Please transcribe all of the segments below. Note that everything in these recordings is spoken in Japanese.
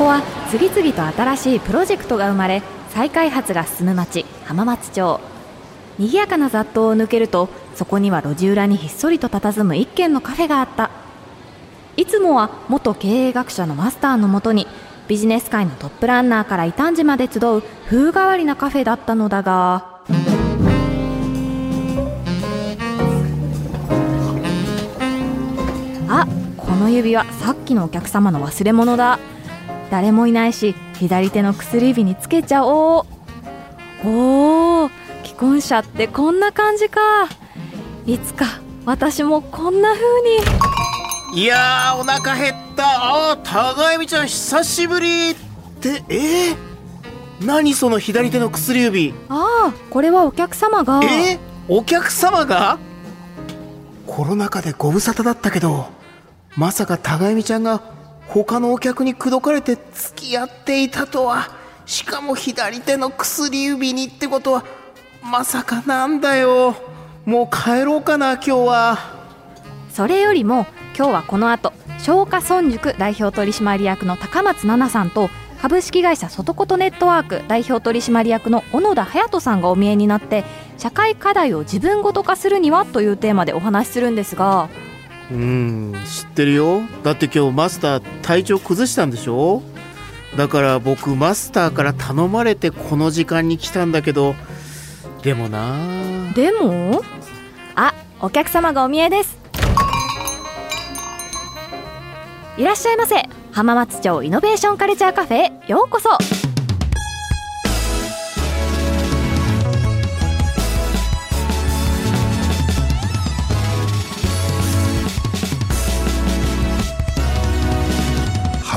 ここは次々と新しいプロジェクトが生まれ再開発が進む町浜松町。賑やかな雑踏を抜けるとそこには路地裏にひっそりと佇む一軒のカフェがあった。いつもは元経営学者のマスターのもとにビジネス界のトップランナーから異端児まで集う風変わりなカフェだったのだがあこの指輪さっきのお客様の忘れ物だ。誰もいないし左手の薬指につけちゃおう。おお既婚者ってこんな感じか。いつか私もこんな風に。いやーお腹減った。あー高見ちゃん久しぶり。ってえー、何その左手の薬指？ああこれはお客様が。えー、お客様が？コロナ禍でご無沙汰だったけどまさか高見ちゃんが他のお客に口説かれて付き合っていたとはしかも左手の薬指にってことはまさかなんだよ。もう帰ろうかな今日は。それよりも今日はこの後松下村塾代表取締役の高松奈々さんと株式会社外ことネットワーク代表取締役の小野田隼人さんがお見えになって社会課題を自分ごと化するにはというテーマでお話しするんですがうん知ってるよ。だって今日マスター体調崩したんでしょ？だから僕マスターから頼まれてこの時間に来たんだけど。でもな。でも？あお客様がお見えです。いらっしゃいませ。浜松町イノベーションカルチャーカフェへようこそ。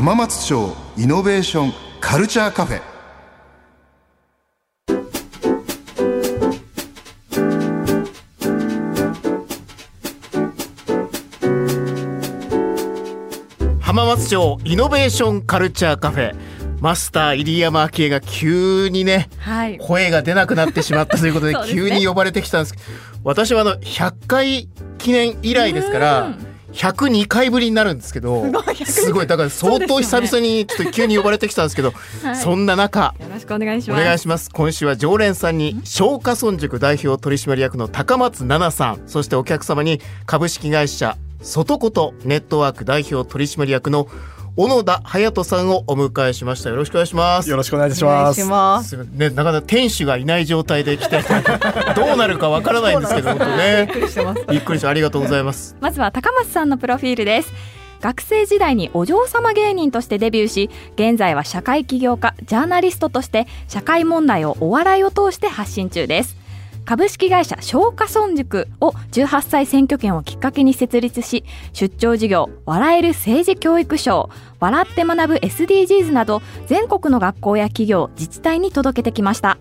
浜松町イノベーションカルチャーカフェ。浜松町イノベーションカルチャーカフェ。マスター入山明恵が急にね、はい、声が出なくなってしまったということで 急に呼ばれてきたんですけど私はあの100回記念以来ですから102回ぶりになるんですけどすごいだから相当久々にちょっと急に呼ばれてきたんですけどそんな中よろしくお願いします。お願いします。今週は常連さんに松下村塾代表取締役の高松奈々さんそしてお客様に株式会社外ことネットワーク代表取締役の小野田隼人さんをお迎えしました。よろしくお願いします。よろしくお願いします。ねなかなか店主がいない状態で来てどうなるかわからないんですけど本当ね。びっくりしてます。びっくりしてありがとうございます。まずは高松さんのプロフィールです。学生時代にお嬢様芸人としてデビューし現在は社会起業家ジャーナリストとして社会問題をお笑いを通して発信中です株式会社松下村塾を18歳選挙権をきっかけに設立し出張事業笑える政治教育賞笑って学ぶ SDGs など全国の学校や企業自治体に届けてきました。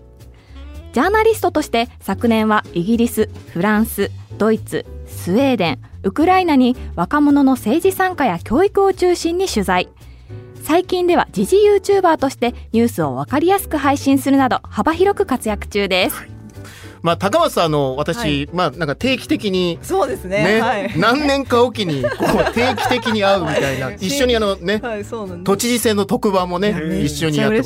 ジャーナリストとして昨年はイギリスフランスドイツスウェーデンウクライナに若者の政治参加や教育を中心に取材。最近では時事 YouTuber としてニュースを分かりやすく配信するなど幅広く活躍中です、まあ、高松さん、あの、私、はい、まあ、なんか定期的に。そうですね。ねはい、何年かおきに、こう、定期的に会うみたいな、一緒にあのね、はい、都知事選の特番もね、一緒にやって。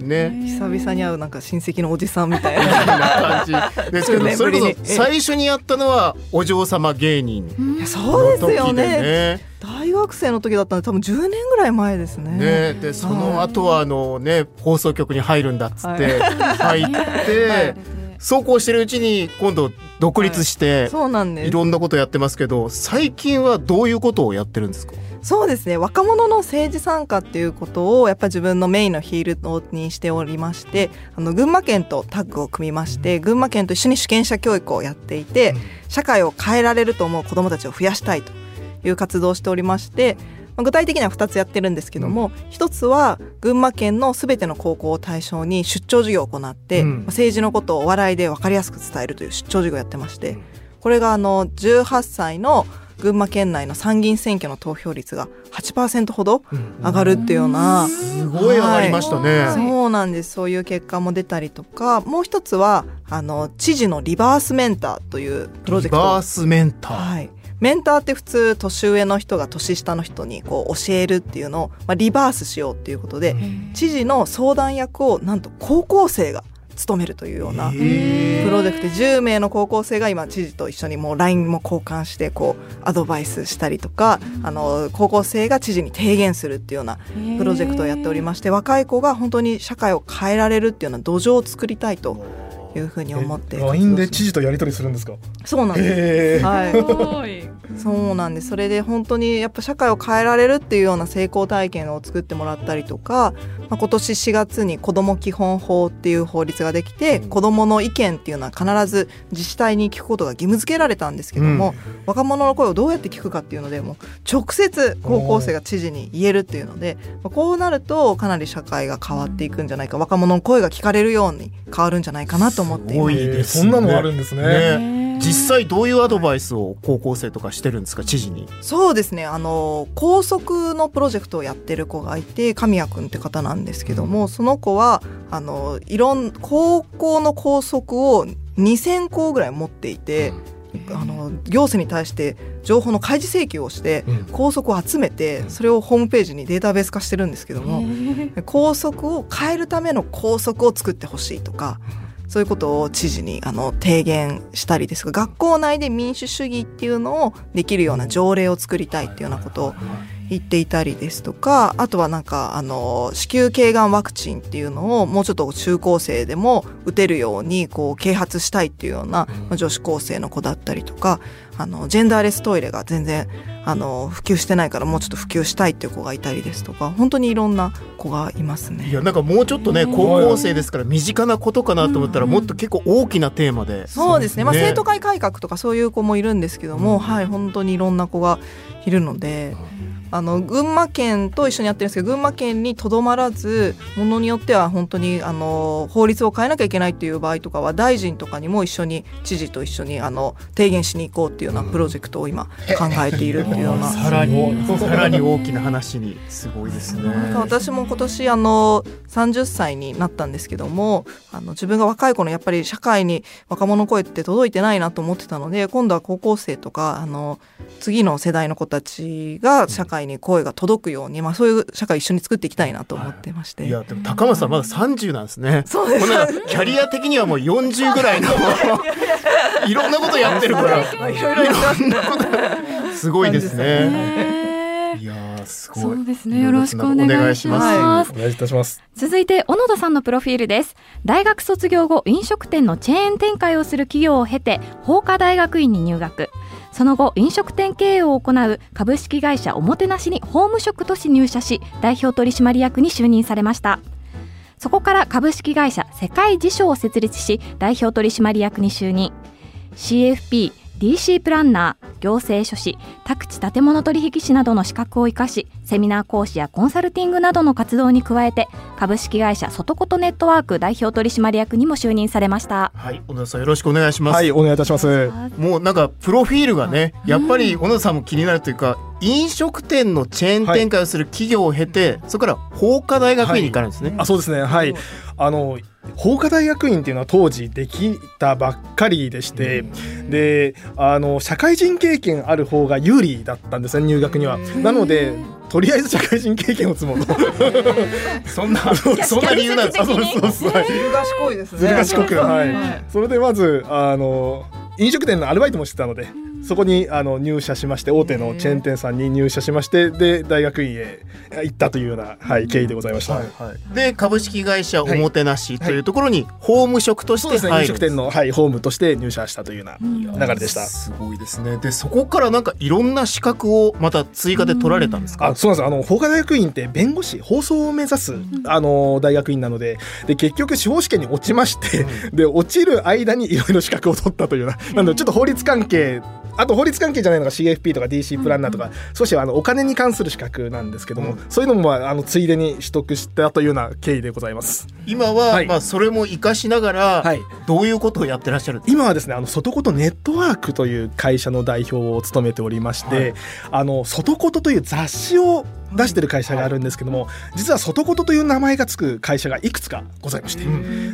ね。久々に会う、なんか親戚のおじさんみたいな感じですけど、それこそ、最初にやったのは、お嬢様芸人、ね。そうですよね。大学生の時だったんで多分10年ぐらい前ですね。ねでその後はあのね放送局に入るんだっつって入って、そうこうしてるうちに今度独立して、はい、そうなんです。いろんなことやってます。けど最近はどういうことをやってるんです。かそうですね。若者の政治参加っていうことをやっぱ自分のメインのヒールにしておりましてあの群馬県とタッグを組みまして群馬県と一緒に主権者教育をやっていて社会を変えられると思う子どもたちを増やしたいという活動をしておりまして具体的には2つやってるんですけども、うん、1つは群馬県のすべての高校を対象に出張授業を行って、うん、政治のことをお笑いで分かりやすく伝えるという出張授業をやってましてこれがあの18歳の群馬県内の参議院選挙の投票率が8%ほど上がるっていうような、うん、すごい上がりましたね、はい、そうなんです。そういう結果も出たりとかもう一つはあの知事のリバースメンターというプロジェクト。リバースメンター、はいメンターって普通年上の人が年下の人にこう教えるっていうのを、まあ、リバースしようっていうことで知事の相談役をなんと高校生が務めるというようなプロジェクトで10名の高校生が今知事と一緒にもう LINE も交換してこうアドバイスしたりとかあの高校生が知事に提言するっていうようなプロジェクトをやっておりまして若い子が本当に社会を変えられるっていうような土壌を作りたいというふうに思って LINE で知事とやり取りするんですか？そうなんです、はい、そうなんです。それで本当にやっぱ社会を変えられるっていうような成功体験を作ってもらったりとか、まあ、今年4月に子ども基本法っていう法律ができて、うん、子どもの意見っていうのは必ず自治体に聞くことが義務付けられたんですけども、うん、若者の声をどうやって聞くかっていうのでも直接高校生が知事に言えるっていうので、まあ、こうなるとかなり社会が変わっていくんじゃないか若者の声が聞かれるように変わるんじゃないかなと思っています。すね、そんなのあるんですね。ね実際どういうアドバイスを高校生とかしてるんですか知事に？そうですね。あの高速のプロジェクトをやってる子がいて神谷君って方なんですけども、うん、その子はあのいろん高校の高速を2,000校ぐらい持っていて、うん、あの行政に対して情報の開示請求をして高速を集めてそれをホームページにデータベース化してるんですけども高速を変えるための高速を作ってほしいとか。そういうことを知事にあの提言したりですが学校内で民主主義っていうのをできるような条例を作りたいっていうようなことを言っていたりですとかあとはなんかあの子宮頸がんワクチンっていうのをもうちょっと中高生でも打てるようにこう啓発したいっていうような女子高生の子だったりとかあのジェンダーレストイレが全然あの普及してないからもうちょっと普及したいっていう子がいたりですとか本当にいろんな子がいますね。いやなんかもうちょっとね高校生ですから身近なことかなと思ったらもっと結構大きなテーマで、そうですね、まあ、生徒会改革とかそういう子もいるんですけども、はい本当にいろんな子がいるので。あの群馬県と一緒にやってるんですけど群馬県にとどまらずものによっては本当にあの法律を変えなきゃいけないっていう場合とかは大臣とかにも一緒に知事と一緒にあの提言しに行こうっていうようなプロジェクトを今考えているっていうような、さらにさらに大きな話にすごいですね。私も今年あの30歳になったんですけどもあの自分が若い頃やっぱり社会に若者の声って届いてないなと思ってたので今度は高校生とかあの次の世代の子たちが社会に声が届くように、まあ、そういう社会一緒に作っていきたいなと思ってまして、はい、いやでも高松さんまだ30なんですね、そうですキャリア的にはもう40ぐらいの いろんなことやってるからいろいろすごいですね。いやすごい。そうですね。よろしくお願いします。お願いいたします。続いて小野田さんのプロフィールです。大学卒業後、飲食店のチェーン展開をする企業を経て、法科大学院に入学。その後飲食店経営を行う株式会社おもてなしに法務職として入社し代表取締役に就任されました。そこから株式会社世界辞書を設立し代表取締役に就任。CFP DC プランナー行政書士宅地建物取引士などの資格を生かしセミナー講師やコンサルティングなどの活動に加えて株式会社外ことネットワーク代表取締役にも就任されました。はい小野さんよろしくお願いします。はいお願いいたします。もうなんかプロフィールがねやっぱり小野さんも気になるというか、飲食店のチェーン展開をする企業を経て、はい、そこから法科大学院に行かれるんですね、はい、あそうですね。はい。あの法科大学院っていうのは当時できたばっかりでして、であの社会人経験ある方が有利だったんですね入学には。なのでとりあえず社会人経験を積もうと。そんなそんな理由なんです。かそうそうそう。ずる賢い。ですね。ずる賢くはい、それでまずあの飲食店のアルバイトもしてたのでそこにあの入社しまして大手のチェーン店さんに入社しましてで大学院へ行ったというような、はい、経緯でございました、はいはい、で株式会社おもてなしというところに法務職として入る、はい、飲食店の、はい、法務として入社したというような流れでした、すごいですね。でそこからなんかいろんな資格をまた追加で取られたんですか、あそうなんです。あの法科大学院って弁護士放送を目指すあの大学院なのでで結局司法試験に落ちまして、で落ちる間にいろいろ資格を取ったというような なのでちょっと法律関係あと法律関係じゃないのが CFP とか DC プランナーとか、うんうん、少しあのお金に関する資格なんですけども、うん、そういうのもまああのついでに取得したというような経緯でございます。今は、はい、まあそれも生かしながら、はい、どういうことをやってらっしゃる今はですねあの外ことネットワークという会社の代表を務めておりまして、はい、あの外ことという雑誌を出してる会社があるんですけども、実は外ことという名前がつく会社がいくつかございまして、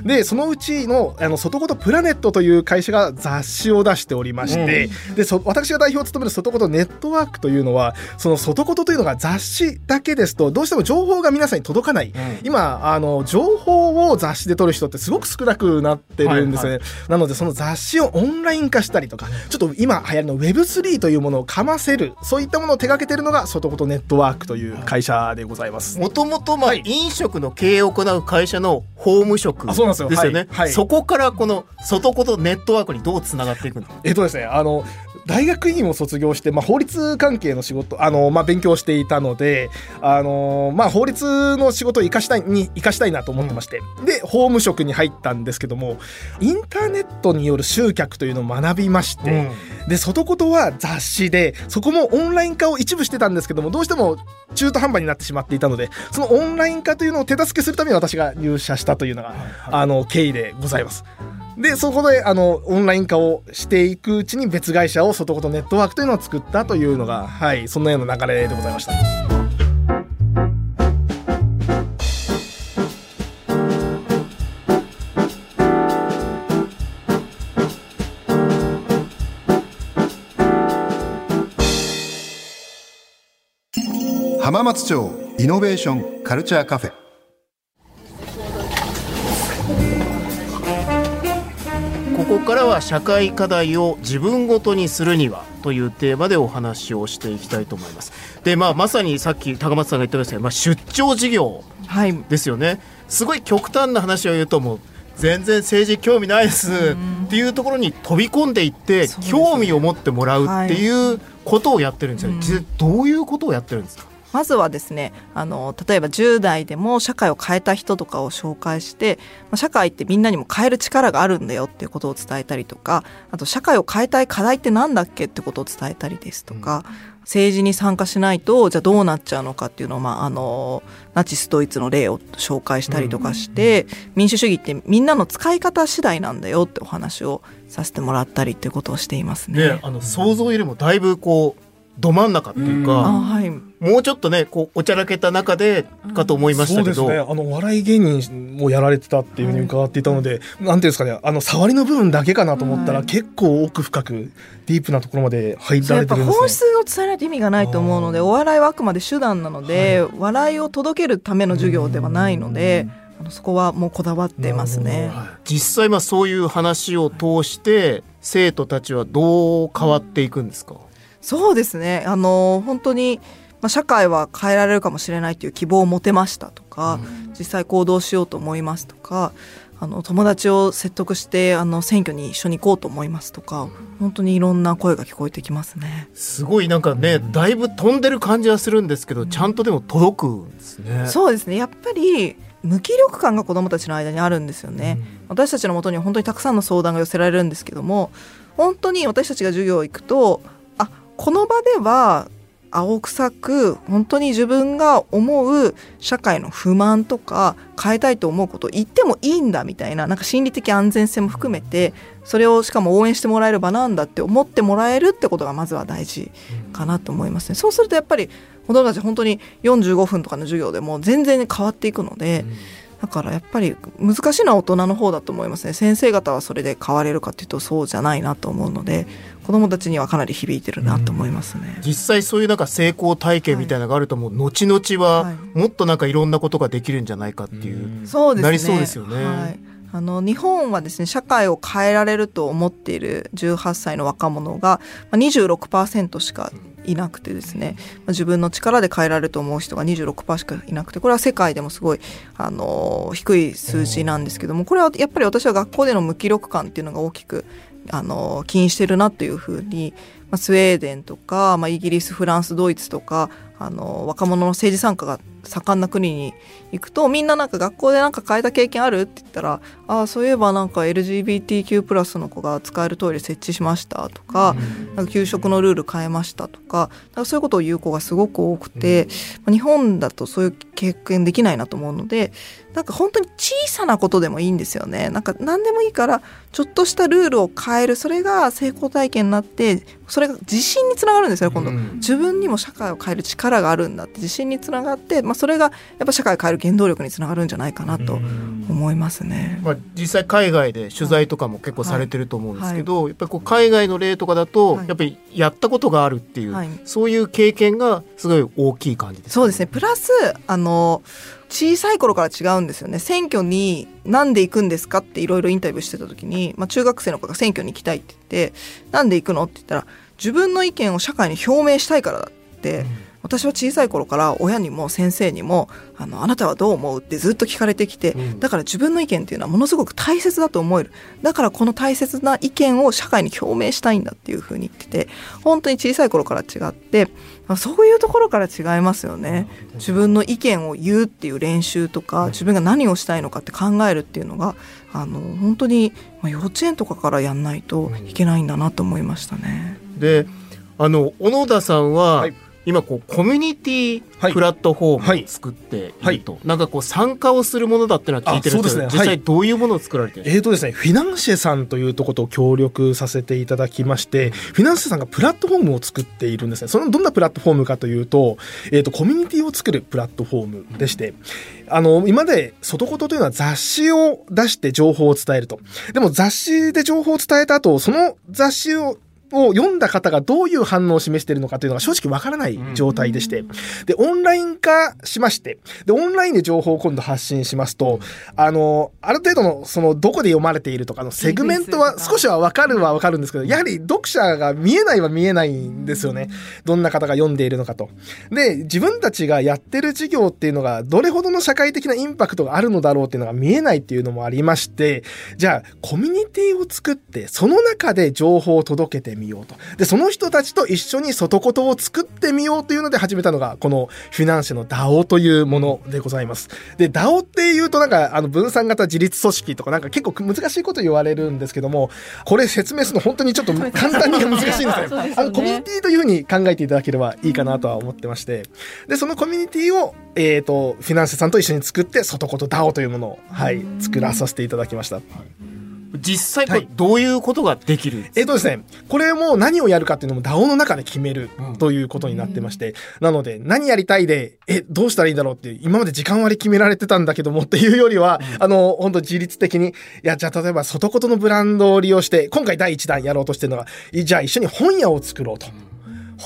でそのうちのあの外ことプラネットという会社が雑誌を出しておりまして、でそ私が代表を務める外ことネットワークというのはその外ことというのが雑誌だけですとどうしても情報が皆さんに届かない、今あの情報を雑誌で取る人ってすごく少なくなってるんですね、はいはい、なのでその雑誌をオンライン化したりとかちょっと今流行りの Web3 というものをかませるそういったものを手掛けてるのが外ことネットワークという会社でございます。もともとまあ飲食の経営を行う会社の法務職ですよ。ね、はい、そこからこの外ことネットワークにどうつながっていくのえっとですねあの大学院を卒業して、まあ、法律関係の仕事あの、まあ、勉強していたのであの、まあ、法律の仕事を生かしたいに生かしたいなと思ってまして、うん、で法務職に入ったんですけどもインターネットによる集客というのを学びまして、うん、で外ことは雑誌でそこもオンライン化を一部してたんですけどもどうしても中途半端になってしまっていたのでそのオンライン化というのを手助けするために私が入社したというのが、あの経緯でございます。でそこであのオンライン化をしていくうちに別会社を外ことネットワークというのを作ったというのがはいそんなような流れでございました。松町イノベーションカルチャーカフェ。ここからは社会課題を自分ごとにするにはというテーマでお話をしていきたいと思います。で、まあ、まさにさっき高松さんが言ってましたけど、まあ、出張事業ですよね、はい、すごい極端な話を言うともう全然政治興味ないですっていうところに飛び込んでいって、興味を持ってもらうっていうことをやってるんですよ、はい、実際どういうことをやってるんですか？まずはですねあの例えば10代でも社会を変えた人とかを紹介して社会ってみんなにも変える力があるんだよっていうことを伝えたりとかあと社会を変えたい課題って何だっけってことを伝えたりですとか、うん、政治に参加しないとじゃあどうなっちゃうのかっていうのを、まあ、あのナチスドイツの例を紹介したりとかして、うん、民主主義ってみんなの使い方次第なんだよってお話をさせてもらったりっていうことをしていますね。ねあの想像よりもだいぶこうど真ん中っていうか、はい、もうちょっとねこうおちゃらけた中でかと思いましたけど、ね、あの笑い芸人もやられてたっていうふうに伺っていたので、はい、なんていうんですかね。あの触りの部分だけかなと思ったら、はい、結構奥深くディープなところまで入られてるんです、ね、本質を伝えないと意味がないと思うのでお笑いはあくまで手段なので、笑いを届けるための授業ではないので。あのそこはもうこだわってますね。実際まあそういう話を通して生徒たちはどう変わっていくんですか？そうですね。あの本当に、まあ、社会は変えられるかもしれないという希望を持てましたとか、うん、実際行動しようと思いますとかあの友達を説得してあの選挙に一緒に行こうと思いますとか本当にいろんな声が聞こえてきますね。すごいなんかねだいぶ飛んでる感じはするんですけどちゃんとでも届くんですね。そうですね。やっぱり無気力感が子どもたちの間にあるんですよね、うん、私たちのもとには本当にたくさんの相談が寄せられるんですけども本当に私たちが授業行くとこの場では青臭く本当に自分が思う社会の不満とか変えたいと思うことを言ってもいいんだみたいななんか心理的安全性も含めてそれをしかも応援してもらえる場なんだって思ってもらえるってことがまずは大事かなと思いますね。そうするとやっぱり子供たち本当に45分とかの授業でも全然変わっていくので、だからやっぱり難しいのは大人の方だと思いますね。先生方はそれで変われるかっていうとそうじゃないなと思うので子どもたちにはかなり響いてるなと思いますね、うん、実際そういうなんか成功体験みたいなのがあるともう、はい、後々はもっとなんかいろんなことができるんじゃないかっていう、はい、なりそうですよね。はいあの日本はですね社会を変えられると思っている18歳の若者が26%しかいなくてですね自分の力で変えられると思う人が26%しかいなくてこれは世界でもすごいあの低い数字なんですけどもこれはやっぱり私は学校での無気力感っていうのが大きくあの起因してるなというふうに、まあ、スウェーデンとか、まあ、イギリスフランスドイツとかあの若者の政治参加が盛んな国に行くとみんななんか学校でなんか変えた経験あるって言ったらああそういえばなんか LGBTQ+ プラスの子が使えるトイレ設置しましたとか,、なんか給食のルール変えましたとかかそういうことを言う子がすごく多くて、日本だとそういう経験できないなと思うのでなんか本当に小さなことでもいいんですよね。なんか何でもいいからちょっとしたルールを変える。それが成功体験になってそれれが自信につながるんですよ今度、自分にも社会を変える力があるんだって自信につながって、まあ、それがやっぱ社会を変える原動力につながるんじゃないかなと思いますね、まあ、実際海外で取材とかも結構されてると思うんですけど、はい。はい、やっぱりこう海外の例とかだと、やっぱりやったことがあるっていう、はい、そういう経験がすごい大きい感じです、ね、そうですね。プラスあの小さい頃から違うんですよね。選挙に何で行くんですかっていろいろインタビューしてた時に、まあ、中学生の子が選挙に行きたいって言ってなんで行くのって言ったら自分の意見を社会に表明したいからだって、うん私は小さい頃から親にも先生にもあのあなたはどう思うってずっと聞かれてきて、うん、だから自分の意見っていうのはものすごく大切だと思える。だからこの大切な意見を社会に表明したいんだっていうふうに言ってて本当に小さい頃から違ってそういうところから違いますよね。自分の意見を言うっていう練習とか自分が何をしたいのかって考えるっていうのがあの本当に幼稚園とかからやんないといけないんだなと思いましたね。であの小野田さんは、はい今こうコミュニティプラットフォームを作っていると、はい。はい、なんかこう参加をするものだっていうのは聞いてるんですけど、ね、実際どういうものを作られてるんですか、えーとですね、フィナンシェさんというところと協力させていただきまして、フィナンシェさんがプラットフォームを作っているんですね。そのどんなプラットフォームかというと、えーと、コミュニティを作るプラットフォームでして、あの、今まで外言というのは雑誌を出して情報を伝えると。でも雑誌で情報を伝えた後、その雑誌をを読んだ方がどういう反応を示しているのかというのが正直わからない状態でして、で、オンライン化しまして、で、オンラインで情報を今度発信しますと、あの、ある程度の、その、どこで読まれているとかのセグメントは少しはわかるはわかるんですけど、やはり読者が見えないは見えないんですよね。どんな方が読んでいるのかと。で、自分たちがやってる事業っていうのが、どれほどの社会的なインパクトがあるのだろうっていうのが見えないっていうのもありまして、じゃあ、コミュニティを作って、その中で情報を届けてみようと。で、その人たちと一緒に外言を作ってみようというので始めたのが、このフィナンシェの DAO というものでございます。で、DAO っていうとなんか、あの、分散型自立組織とかなんか結構難しいこと言われるんですけども、これ説明するの本当にちょっと簡単に難しいんですね。ねあの、コミュニティというふうに考えていただければいいかなとは思ってまして、で、そのコミュニティを、えっ、ー、と、フィナンシェさんと一緒に作って、外言 DAO というものを、はい、作らさせていただきました。実際これどういうことができる、はい、えっ、ー、とですねこれも何をやるかっていうのも DAO の中で決めるということになってまして、うん、なので何やりたいでえどうしたらいいんだろうって今まで時間割決められてたんだけどもっていうよりは、うん、あの本当自律的にいやじゃあ例えば外ことのブランドを利用して今回第1弾やろうとしてるのがじゃあ一緒に本屋を作ろうと。うん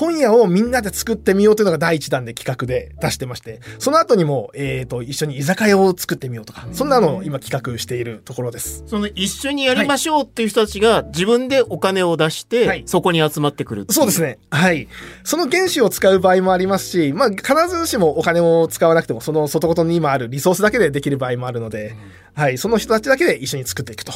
本屋をみんなで作ってみようというのが第一弾で企画で出してまして、その後にも、えっ、ー、と、一緒に居酒屋を作ってみようとか、そんなのを今企画しているところです。その一緒にやりましょうっていう人たちが自分でお金を出して、はい、そこに集まってくるそうですね。はい。その原資を使う場合もありますし、まあ、必ずしもお金を使わなくても、その外ごとに今あるリソースだけでできる場合もあるので、はい。その人たちだけで一緒に作っていくと。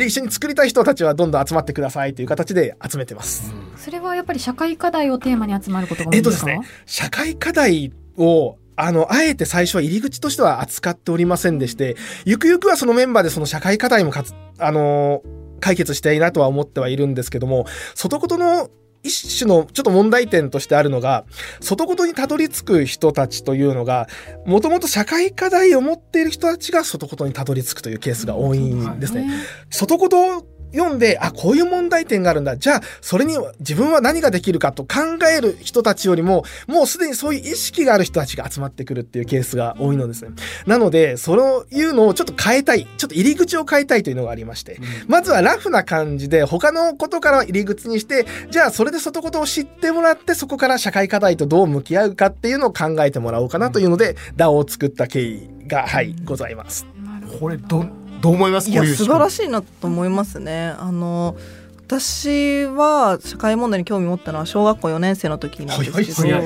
で一緒に作りたい人たちはどんどん集まってくださいという形で集めてます、うん、それはやっぱり社会課題をテーマに集まることが多いんですか、えっとですね社会課題をあの、あえて最初は入り口としては扱っておりませんでして、ゆくゆくはそのメンバーでその社会課題もかつ、あの解決したいなとは思ってはいるんですけども、外言の一種のちょっと問題点としてあるのが、外言にたどり着く人たちというのが、もともと社会課題を持っている人たちが外言にたどり着くというケースが多いんですね。外言読んで、あ、こういう問題点があるんだ。じゃあ、それに自分は何ができるかと考える人たちよりも、もうすでにそういう意識がある人たちが集まってくるっていうケースが多いのですね。なので、そういうのをちょっと変えたい。ちょっと入り口を変えたいというのがありまして、うん、まずはラフな感じで、他のことから入り口にして、じゃあ、それで外ことを知ってもらって、そこから社会課題とどう向き合うかっていうのを考えてもらおうかなというので、DAO を作った経緯が、はい、ございます。これどどう思います？いや素晴らしいなと思いますね。あの私は社会問題に興味持ったのは小学校4年生の時なんですけど、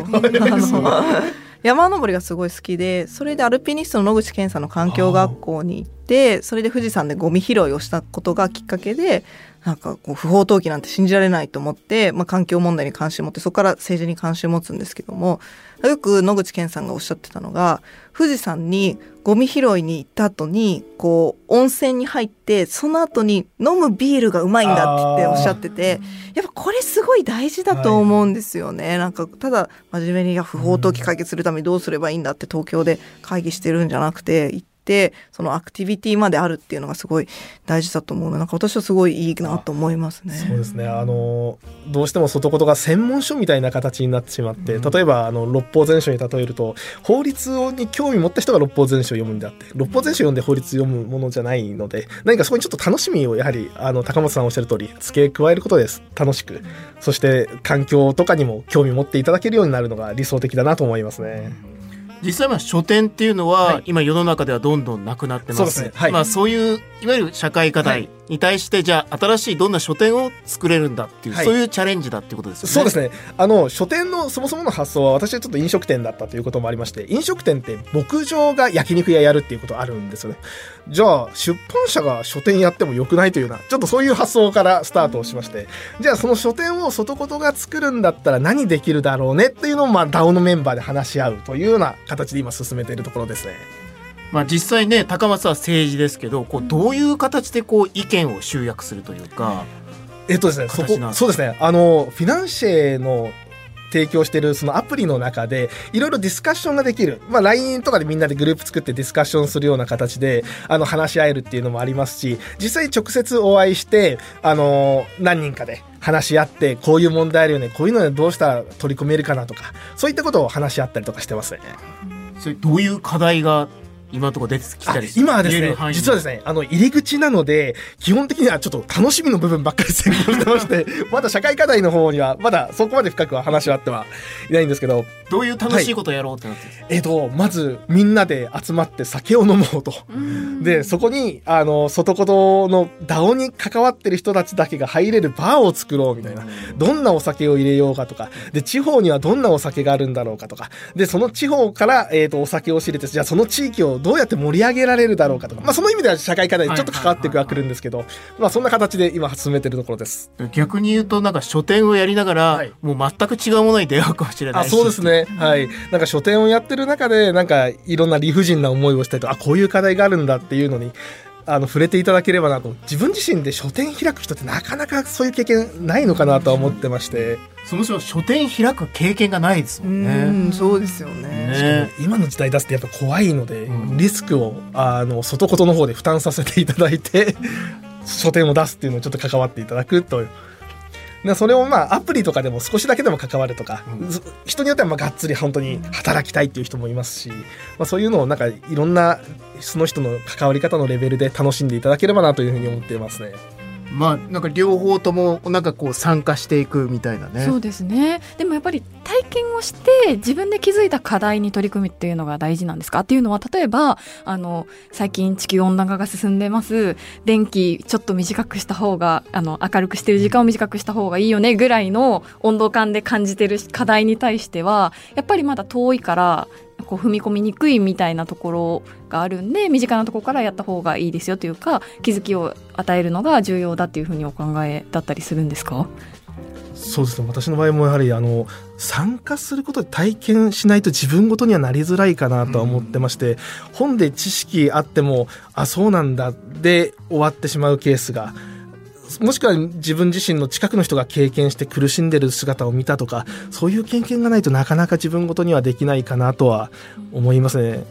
山登りがすごい好きでそれでアルピニストの野口健さんの環境学校に行ってそれで富士山でゴミ拾いをしたことがきっかけでなんかこう不法投棄なんて信じられないと思って、まあ、環境問題に関心を持ってそこから政治に関心を持つんですけどもよく野口健さんがおっしゃってたのが富士山にゴミ拾いに行った後にこう温泉に入ってその後に飲むビールがうまいんだっておっしゃっててやっぱこれすごい大事だと思うんですよね、はい、なんかただ真面目に不法投棄解決するためにどうすればいいんだって東京で会議してるんじゃなくて行ってそのアクティビティまであるっていうのがすごい大事だと思うのなんか私はすごいいいなと思いますね。そうですね。あのどうしても外言が専門書みたいな形になってしまって、例えばあの六法全書に例えると法律に興味持った人が六法全書を読むんであって六法全書を読んで法律読むものじゃないので何かそこにちょっと楽しみをやはりあの高本さんおっしゃる通り付け加えることです。楽しく。そして環境とかにも興味持っていただけるようになるのが理想的だなと思いますね。実際は書店っていうのは、今世の中ではどんどんなくなってます。そうね。はい、まあそういういわゆる社会課題に対して、じゃあ新しいどんな書店を作れるんだっていう、はい、そういうチャレンジだっていうことですよね。そうですね。あの書店のそもそもの発想は私はちょっと飲食店だったということもありまして、飲食店って牧場が焼肉屋やるっていうことあるんですよね。じゃあ出版社が書店やってもよくないというようなちょっとそういう発想からスタートをしまして、じゃあその書店を外ことが作るんだったら何できるだろうねっていうのをまあ DAO のメンバーで話し合うというような形で今進めているところですね。まあ、実際ね高松は政治ですけどこうどういう形でこう意見を集約するというか。えっとですね、そこそうですねあのフィナンシェの提供してるそのアプリの中でいろいろディスカッションができる、まあ、LINE とかでみんなでグループ作ってディスカッションするような形であの話し合えるっていうのもありますし実際直接お会いしてあの何人かで話し合ってこういう問題あるよねこういうのでどうしたら取り込めるかなとかそういったことを話し合ったりとかしてますね。それどういう課題が今のところ出てきたり今はですね実はですねあの入り口なので基本的にはちょっと楽しみの部分ばっかり先行してまして まだ社会課題の方にはまだそこまで深くは話はあってはいないんですけどどういう楽しいことをやろうってなって、はい、えっ、ー、とまずみんなで集まって酒を飲もうと。でそこにあの外言の DAO に関わってる人たちだけが入れるバーを作ろうみたいな。どんなお酒を入れようかとか。で地方にはどんなお酒があるんだろうかとか。でその地方から、えーと、とお酒を知れてじゃあその地域をどうやって盛り上げられるだろうかとか、まあ、その意味では社会課題にちょっと関わってくはくるんですけど、まあ、そんな形で今進めてるところです。逆に言うとなんか書店をやりながら、はい、もう全く違うものに出会うかもしれないあそうですねはいなんか書店をやってる中でなんかいろんな理不尽な思いをしたりとあこういう課題があるんだっていうのにあの触れていただければなと自分自身で書店開く人ってなかなかそういう経験ないのかなとは思ってまして。そもそも書店開く経験がないですもんね。うそうですよね。ね今の時代出すってやっぱ怖いので、うん、リスクをあの外ことの方で負担させていただいて書店を出すっていうのをちょっと関わっていただくとでそれをまあアプリとかでも少しだけでも関わるとか、うん、人によってはまあがっつり本当に働きたいっていう人もいますし、まあ、そういうのをなんかいろんなその人の関わり方のレベルで楽しんでいただければなというふうに思っていますね。まあなんか両方ともなんかこう参加していくみたいなね。そうですね。でもやっぱり体験をして自分で気づいた課題に取り組むっていうのが大事なんですか？っていうのは例えばあの最近地球温暖化が進んでます。電気ちょっと短くした方があの明るくしてる時間を短くした方がいいよねぐらいの温度感で感じてる課題に対してはやっぱりまだ遠いからこう踏み込みにくいみたいなところがあるんで身近なところからやった方がいいですよというか気づきを与えるのが重要だっていうふうにお考えだったりするんですか？そうですね。私の場合もやはりあの参加することで体験しないと自分ごとにはなりづらいかなとは思ってまして、うん、本で知識あってもあそうなんだで終わってしまうケースがもしくは自分自身の近くの人が経験して苦しんでる姿を見たとかそういう経験がないとなかなか自分ごとにはできないかなとは思いますね。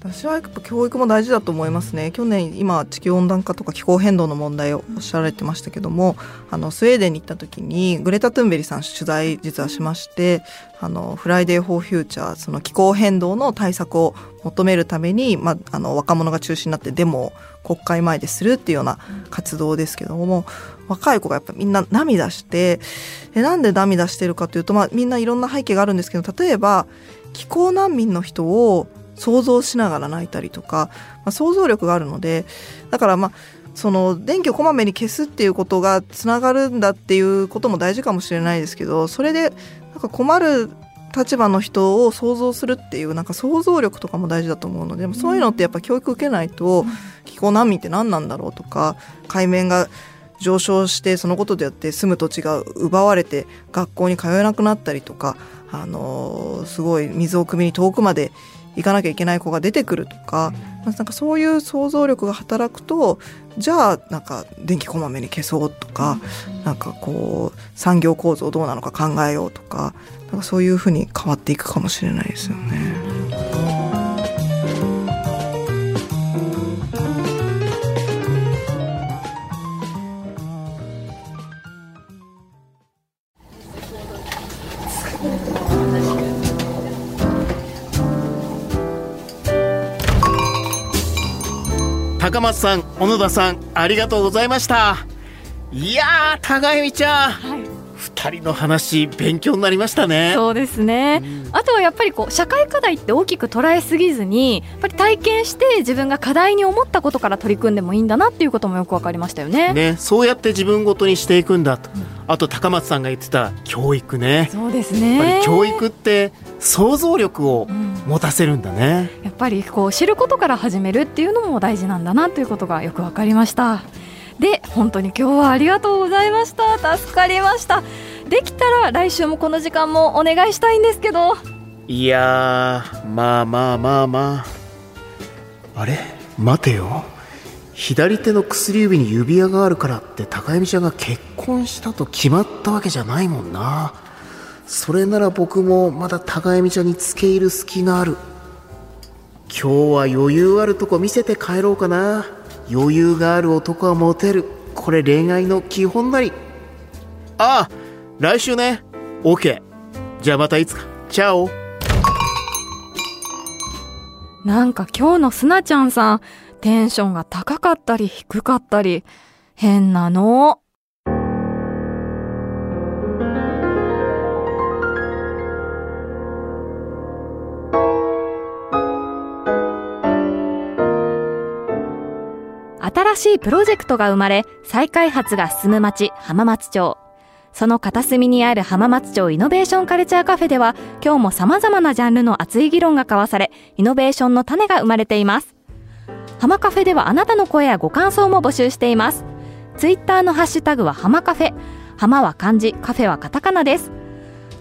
私はやっぱ教育も大事だと思いますね。去年今地球温暖化とか気候変動の問題をおっしゃられてましたけどもあのスウェーデンに行った時にグレタ・トゥンベリさん取材実はしましてあのフライデー・フォー・フューチャーその気候変動の対策を求めるために、まあ、あの若者が中心になってデモを国会前でするっていうような活動ですけども若い子がやっぱみんな涙してえなんで涙してるかというと、まあ、みんないろんな背景があるんですけど例えば気候難民の人を想像しながら泣いたりとか、まあ、想像力があるのでだからまあその電気をこまめに消すっていうことがつながるんだっていうことも大事かもしれないですけどそれでなんか困る立場の人を想像するっていうなんか想像力とかも大事だと思うのでもそういうのってやっぱ教育受けないと気候難民って何なんだろうとか海面が上昇してそのことでやって住む土地が奪われて学校に通えなくなったりとか、あの、すごい水を汲みに遠くまで行かなきゃいけない子が出てくるとか,、なんかそういう想像力が働くとじゃあなんか電気こまめに消そうとか、なんかこう産業構造どうなのか考えようとかなんかそういうふうに変わっていくかもしれないですよね。高松さん小野田さんありがとうございました。いやー高井美ちゃん、はい。2人の話勉強になりましたね。そうですね、うん、あとはやっぱりこう社会課題って大きく捉えすぎずにやっぱり体験して自分が課題に思ったことから取り組んでもいいんだなっていうこともよく分かりましたよね。ねそうやって自分ごとにしていくんだと、うん、あと高松さんが言ってた教育ね。そうですね。やっぱり教育って想像力を持たせるんだね、うん、やっぱりこう知ることから始めるっていうのも大事なんだなということがよく分かりました。で本当に今日はありがとうございました。助かりました。できたら来週もこの時間もお願いしたいんですけど。いやまあまあまあまあ。あれ？待てよ。左手の薬指に指輪があるからって高弓ちゃんが結婚したと決まったわけじゃないもんなそれなら僕もまだ高弓ちゃんに付け入る隙がある。今日は余裕あるとこ見せて帰ろうかな。余裕がある男はモテる。これ恋愛の基本なり。ああ来週ね。OK じゃあまたいつか。チャオ。なんか今日のすなちゃんさんテンションが高かったり低かったり。変なの。しいプロジェクトが生まれ、再開発が進む町、浜松町。その片隅にある浜松町イノベーションカルチャーカフェでは、今日も様々なジャンルの熱い議論が交わされ、イノベーションの種が生まれています。浜カフェではあなたの声やご感想も募集しています。ツイッターのハッシュタグは浜カフェ。浜は漢字、カフェはカタカナです。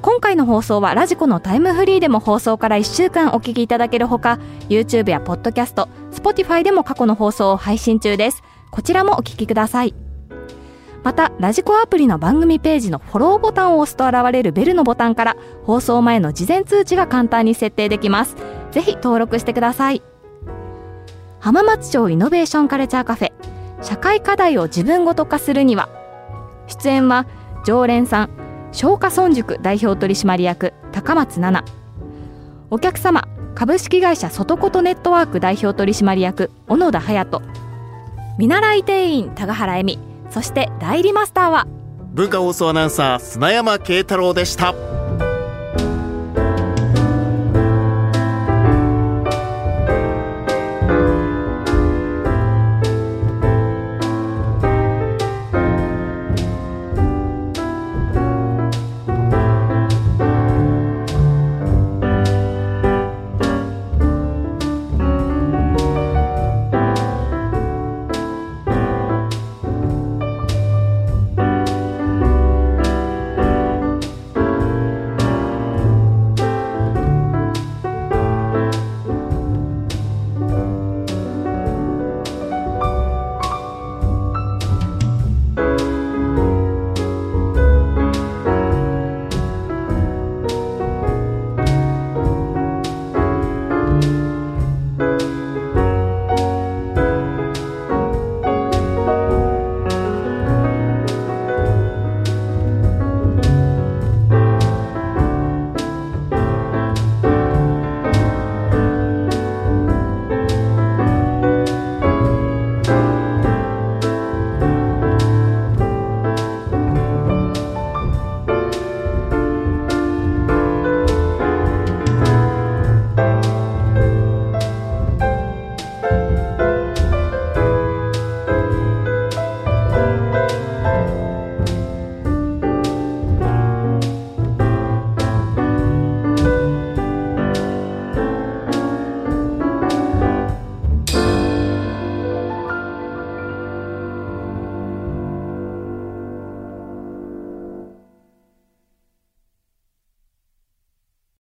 今回の放送はラジコのタイムフリーでも放送から1週間お聞きいただけるほか YouTube や Podcast、Spotify でも過去の放送を配信中です。こちらもお聞きください。またラジコアプリの番組ページのフォローボタンを押すと現れるベルのボタンから放送前の事前通知が簡単に設定できます。ぜひ登録してください。浜松町イノベーションカルチャーカフェ。社会課題を自分ごと化するには出演は常連さん松下村塾代表取締役高松奈。々お客様株式会社外ことネットワーク代表取締役小野田隼人。見習い店員高原恵美。そして代理マスターは文化放送アナウンサー砂山慶太郎でした。